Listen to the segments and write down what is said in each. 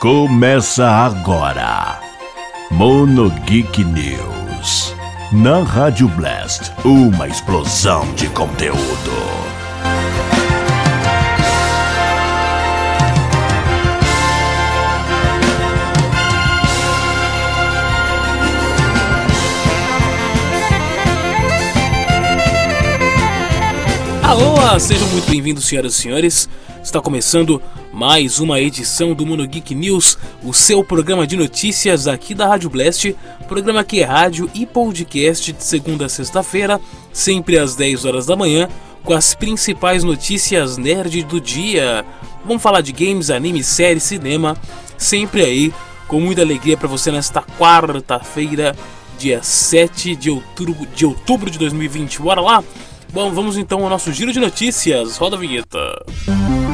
Começa agora. Mono Geek News. Na Rádio Blast, uma explosão de conteúdo. Alô, sejam muito bem-vindos, senhoras e senhores. Está começando mais uma edição do Mono Geek News, o seu programa de notícias aqui da Rádio Blast, programa que é rádio e podcast de segunda a sexta-feira, sempre às 10 horas da manhã, com as principais notícias nerd do dia. Vamos falar de games, anime, série, cinema, sempre aí com muita alegria para você nesta quarta-feira, dia 7 de outubro, de outubro de 2020. Bora lá? Bom, vamos então ao nosso giro de notícias. Roda a vinheta. Vou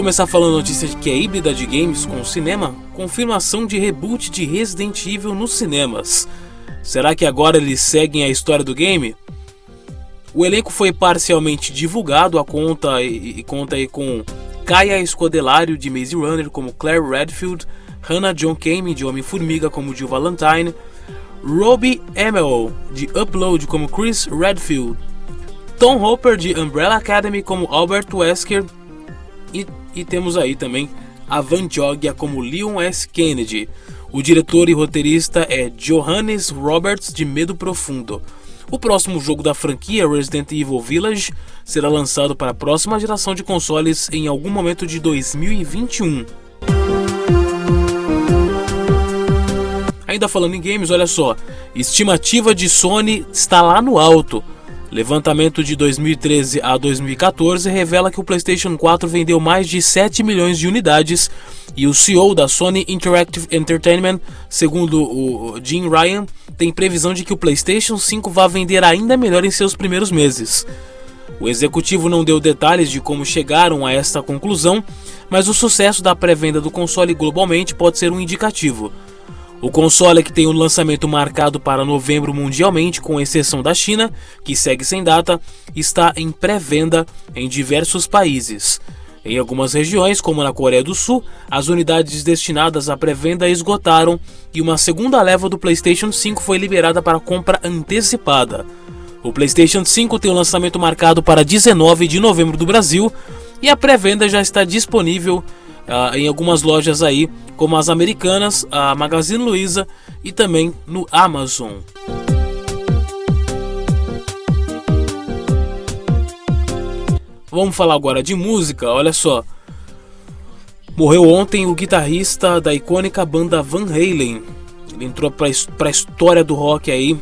começar falando notícia de que a híbrida de games com o cinema, confirmação de reboot de Resident Evil nos cinemas. Será que agora eles seguem a história do game? O elenco foi parcialmente divulgado, a conta e, e conta aí com Kaya Escodelário de Maze Runner como Claire Redfield, Hannah John Kamen de Homem-Formiga como Jill Valentine, Robbie Amell de Upload como Chris Redfield, Tom Hopper de Umbrella Academy como Albert Wesker e, e temos aí também a Van Joggia como Leon S. Kennedy. O diretor e roteirista é Johannes Roberts de Medo Profundo. O próximo jogo da franquia, Resident Evil Village, será lançado para a próxima geração de consoles em algum momento de 2021. Ainda falando em games, olha só, estimativa de Sony está lá no alto. Levantamento de 2013 a 2014 revela que o PlayStation 4 vendeu mais de 7 milhões de unidades e o CEO da Sony Interactive Entertainment, segundo o Jim Ryan, tem previsão de que o PlayStation 5 vá vender ainda melhor em seus primeiros meses. O executivo não deu detalhes de como chegaram a esta conclusão, mas o sucesso da pré-venda do console globalmente pode ser um indicativo. O console que tem o lançamento marcado para novembro mundialmente, com exceção da China, que segue sem data, está em pré-venda em diversos países. Em algumas regiões, como na Coreia do Sul, as unidades destinadas à pré-venda esgotaram e uma segunda leva do PlayStation 5 foi liberada para compra antecipada. O PlayStation 5 tem o lançamento marcado para 19 de novembro do Brasil e a pré-venda já está disponível uh, em algumas lojas aí, como as americanas, a Magazine Luiza e também no Amazon. Vamos falar agora de música, olha só. Morreu ontem o guitarrista da icônica banda Van Halen. Ele entrou para a história do rock aí,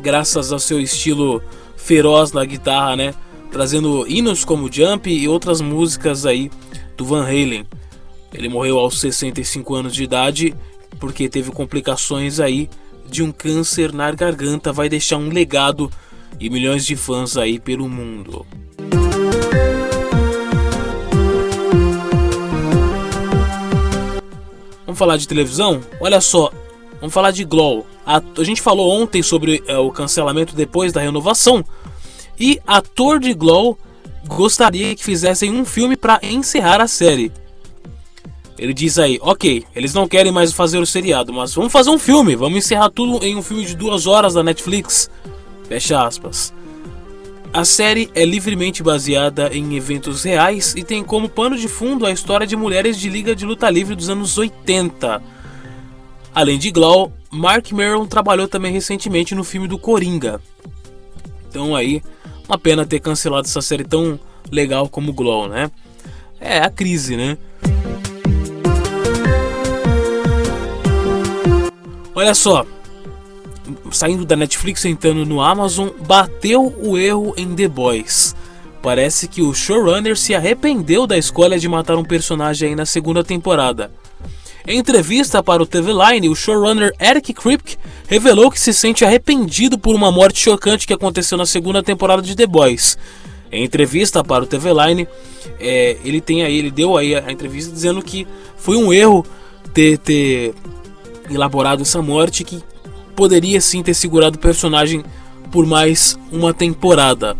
graças ao seu estilo feroz na guitarra, né? Trazendo hinos como Jump e outras músicas aí do Van Halen. Ele morreu aos 65 anos de idade porque teve complicações aí de um câncer na garganta, vai deixar um legado e milhões de fãs aí pelo mundo. Vamos falar de televisão? Olha só, vamos falar de Glow. A, a gente falou ontem sobre é, o cancelamento depois da renovação e ator de Glow gostaria que fizessem um filme para encerrar a série. Ele diz aí, ok, eles não querem mais fazer o seriado, mas vamos fazer um filme, vamos encerrar tudo em um filme de duas horas da Netflix. Fecha aspas. A série é livremente baseada em eventos reais e tem como pano de fundo a história de mulheres de liga de luta livre dos anos 80. Além de Glow, Mark Maron trabalhou também recentemente no filme do Coringa. Então aí, uma pena ter cancelado essa série tão legal como Glow, né? É a crise, né? Olha só, saindo da Netflix entrando no Amazon, bateu o erro em The Boys. Parece que o showrunner se arrependeu da escolha de matar um personagem aí na segunda temporada. Em entrevista para o TV Line, o showrunner Eric Kripke revelou que se sente arrependido por uma morte chocante que aconteceu na segunda temporada de The Boys. Em entrevista para o TV Line, é, ele tem aí, ele deu aí a entrevista dizendo que foi um erro ter, ter elaborado essa morte que poderia sim ter segurado o personagem por mais uma temporada.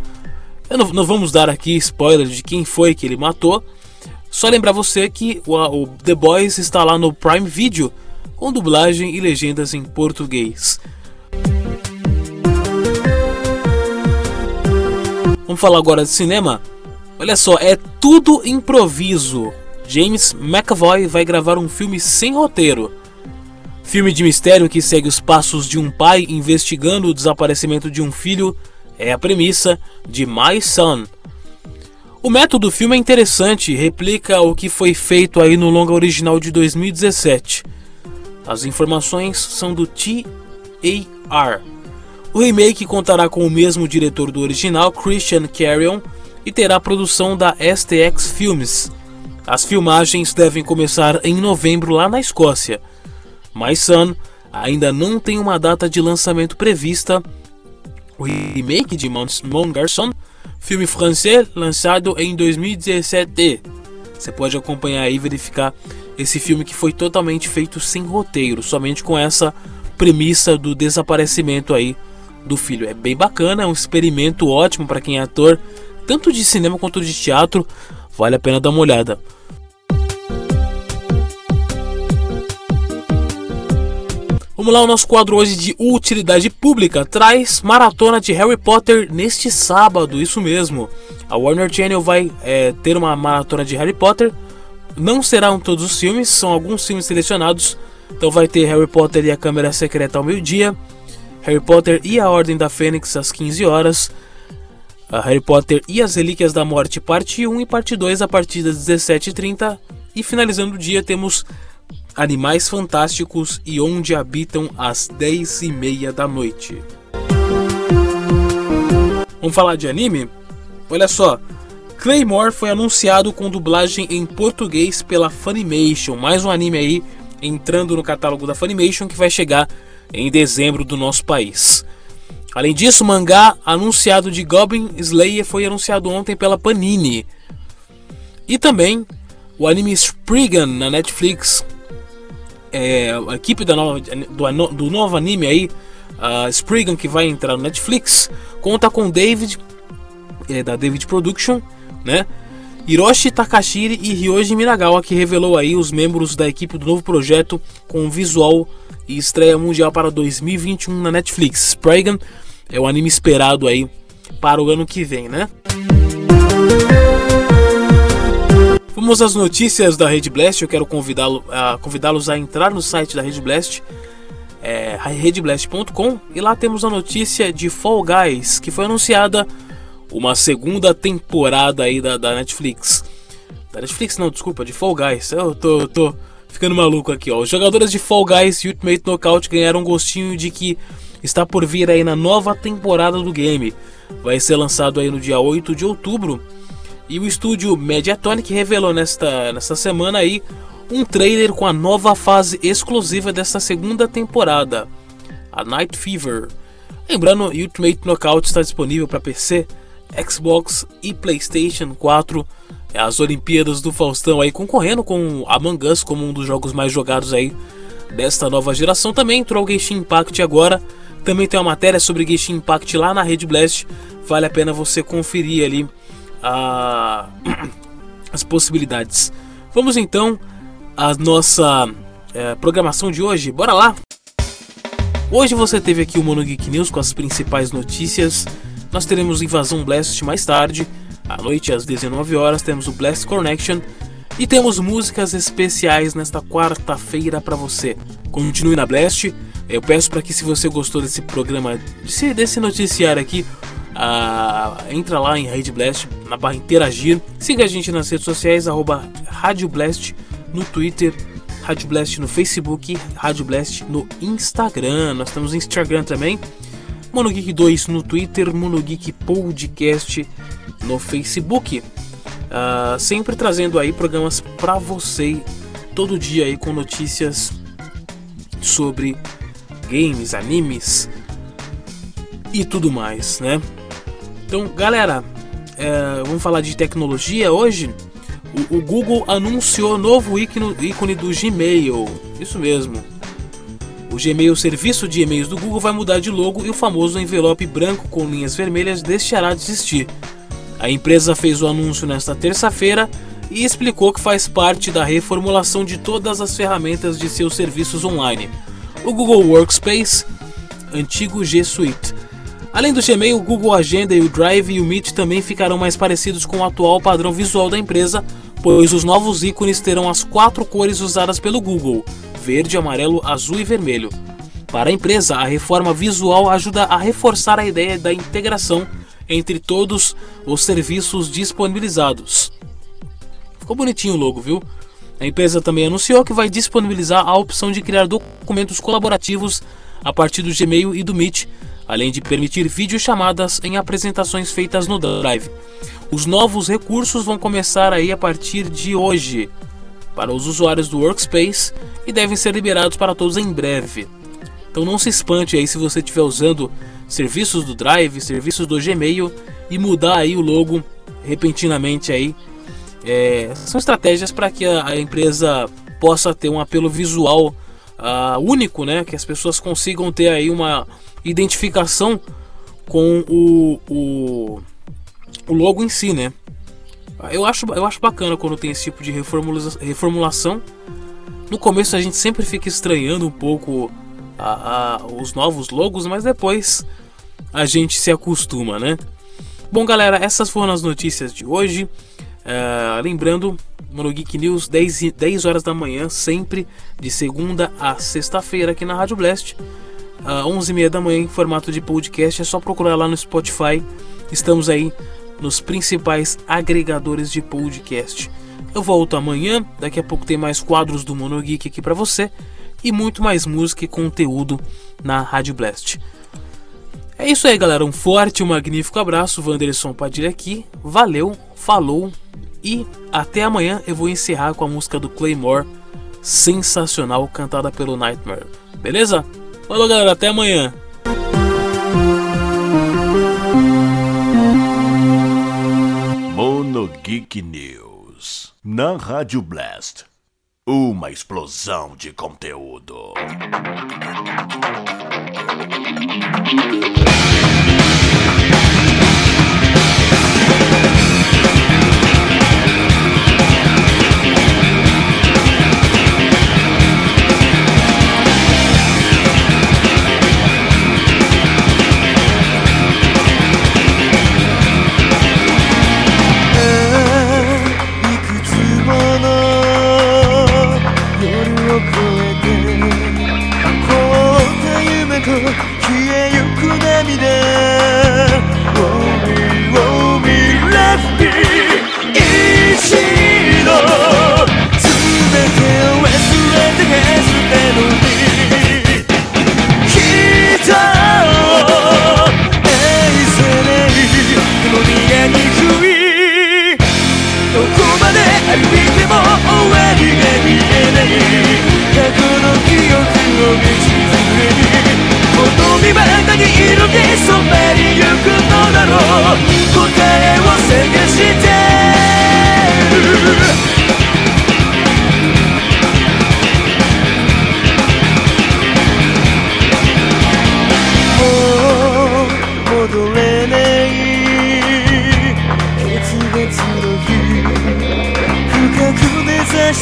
Não, não, vamos dar aqui spoiler de quem foi que ele matou. Só lembrar você que o, o The Boys está lá no Prime Video com dublagem e legendas em português. Vamos falar agora de cinema? Olha só, é tudo improviso. James McAvoy vai gravar um filme sem roteiro. Filme de mistério que segue os passos de um pai investigando o desaparecimento de um filho é a premissa de My Son. O método do filme é interessante, replica o que foi feito aí no longa original de 2017. As informações são do TAR. O remake contará com o mesmo diretor do original, Christian Carrion, e terá produção da STX Films. As filmagens devem começar em novembro lá na Escócia. My Son ainda não tem uma data de lançamento prevista. O remake de Mon Garçon, filme francês lançado em 2017. Você pode acompanhar e verificar esse filme que foi totalmente feito sem roteiro, somente com essa premissa do desaparecimento aí do filho. É bem bacana, é um experimento ótimo para quem é ator, tanto de cinema quanto de teatro. Vale a pena dar uma olhada. Vamos lá, o nosso quadro hoje de utilidade pública traz maratona de Harry Potter neste sábado, isso mesmo. A Warner Channel vai é, ter uma maratona de Harry Potter. Não serão todos os filmes, são alguns filmes selecionados. Então vai ter Harry Potter e a Câmara Secreta ao meio-dia, Harry Potter e a Ordem da Fênix às 15 horas, Harry Potter e as Relíquias da Morte, parte 1 e parte 2 a partir das 17h30. E finalizando o dia temos Animais Fantásticos e Onde Habitam às 10h30 da noite. Vamos falar de anime? Olha só, Claymore foi anunciado com dublagem em português pela Funimation, mais um anime aí entrando no catálogo da Funimation que vai chegar em dezembro do nosso país. Além disso, o mangá anunciado de Goblin Slayer foi anunciado ontem pela Panini. E também o anime Spriggan na Netflix. É, a equipe da nova, do, do novo anime aí, uh, Spriggan, que vai entrar no Netflix, conta com David, é, da David Production, né? Hiroshi Takashiri e Ryoji Minagawa, que revelou aí os membros da equipe do novo projeto com visual e estreia mundial para 2021 na Netflix. Spriggan é o anime esperado aí para o ano que vem, né? Vamos às notícias da Rede Blast. Eu quero convidá-los a, convidá a entrar no site da Rede Blast, é, redblast.com, e lá temos a notícia de Fall Guys, que foi anunciada uma segunda temporada aí da, da Netflix. Da Netflix não, desculpa, de Fall Guys. Eu tô, tô ficando maluco aqui, ó. Os jogadores de Fall Guys e Ultimate Knockout ganharam um gostinho de que está por vir aí na nova temporada do game. Vai ser lançado aí no dia 8 de outubro. E o estúdio Mediatonic revelou nesta, nesta semana aí um trailer com a nova fase exclusiva desta segunda temporada, a Night Fever. Lembrando, Ultimate Knockout está disponível para PC, Xbox e PlayStation 4. É as Olimpíadas do Faustão aí concorrendo com Among Us como um dos jogos mais jogados aí desta nova geração. Também entrou o Genshin Impact agora também tem uma matéria sobre Genshin Impact lá na Rede Blast. Vale a pena você conferir ali a... as possibilidades. Vamos então à nossa é, programação de hoje. Bora lá! Hoje você teve aqui o Mono Geek News com as principais notícias. Nós teremos Invasão Blast mais tarde, à noite às 19 horas, temos o Blast Connection e temos músicas especiais nesta quarta-feira para você. Continue na Blast eu peço para que se você gostou desse programa, desse, desse noticiário aqui, uh, entra lá em Rede Blast, na barra interagir. Siga a gente nas redes sociais, arroba Rádio Blast no Twitter, Rádio Blast no Facebook, Rádio Blast no Instagram. Nós temos Instagram também. Monogeek 2 no Twitter, Monogeek Podcast no Facebook. Uh, sempre trazendo aí programas para você todo dia aí com notícias sobre games, animes e tudo mais, né? Então, galera, é, vamos falar de tecnologia hoje. O, o Google anunciou novo ícone, ícone do Gmail. Isso mesmo. O Gmail, o serviço de e-mails do Google, vai mudar de logo e o famoso envelope branco com linhas vermelhas deixará de existir. A empresa fez o anúncio nesta terça-feira e explicou que faz parte da reformulação de todas as ferramentas de seus serviços online. O Google Workspace, antigo G Suite. Além do Gmail, o Google Agenda e o Drive e o Meet também ficarão mais parecidos com o atual padrão visual da empresa, pois os novos ícones terão as quatro cores usadas pelo Google: verde, amarelo, azul e vermelho. Para a empresa, a reforma visual ajuda a reforçar a ideia da integração entre todos os serviços disponibilizados. Ficou bonitinho o logo, viu? A empresa também anunciou que vai disponibilizar a opção de criar documentos colaborativos a partir do Gmail e do Meet, além de permitir videochamadas em apresentações feitas no Drive. Os novos recursos vão começar aí a partir de hoje para os usuários do Workspace e devem ser liberados para todos em breve. Então não se espante aí se você estiver usando serviços do Drive, serviços do Gmail e mudar aí o logo repentinamente aí. É, são estratégias para que a, a, empresa possa ter um apelo visual uh, único, né? Que as pessoas consigam ter aí uma identificação com o, o, o logo em si, né? Eu acho, eu acho bacana quando tem esse tipo de reformula reformulação. No começo a gente sempre fica estranhando um pouco a, a, os novos logos, mas depois a gente se acostuma, né? Bom, galera, essas foram as notícias de hoje. Uh, lembrando, Mono Geek News, 10, 10 horas da manhã, sempre de segunda a sexta-feira aqui na Rádio Blast. Uh, 11 e meia da manhã em formato de podcast. É só procurar lá no Spotify. Estamos aí nos principais agregadores de podcast. Eu volto amanhã. Daqui a pouco tem mais quadros do Mono Geek aqui para você e muito mais música e conteúdo na Rádio Blast. É isso aí, galera. Um forte e um magnífico abraço. Wanderson Padilha aqui. Valeu, falou e até amanhã. Eu vou encerrar com a música do Claymore, sensacional, cantada pelo Nightmare. Beleza? Falou, galera. Até amanhã. Mono Geek News na Rádio Blast. Uma explosão de conteúdo.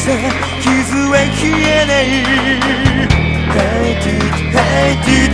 せ傷は消えない Hate it, hate it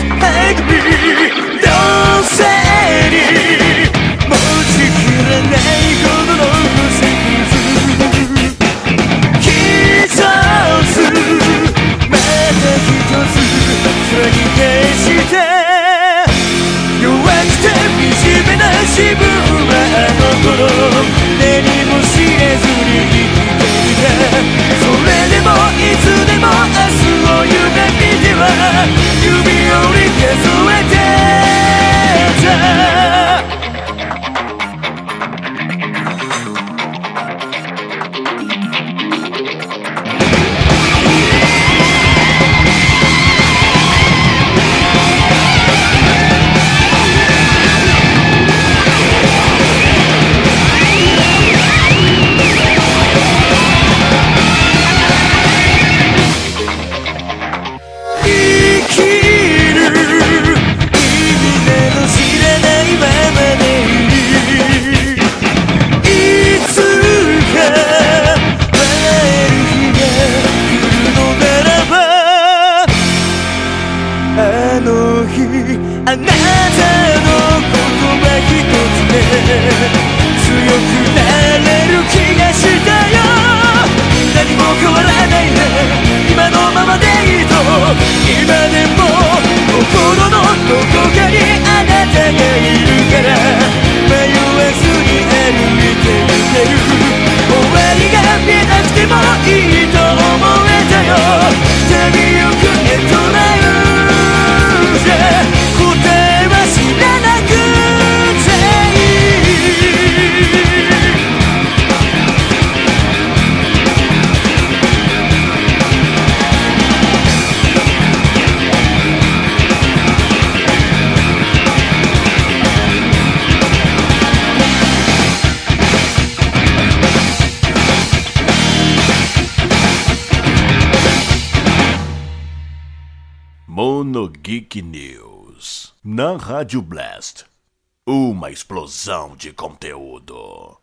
Na Rádio Blast. Uma explosão de conteúdo.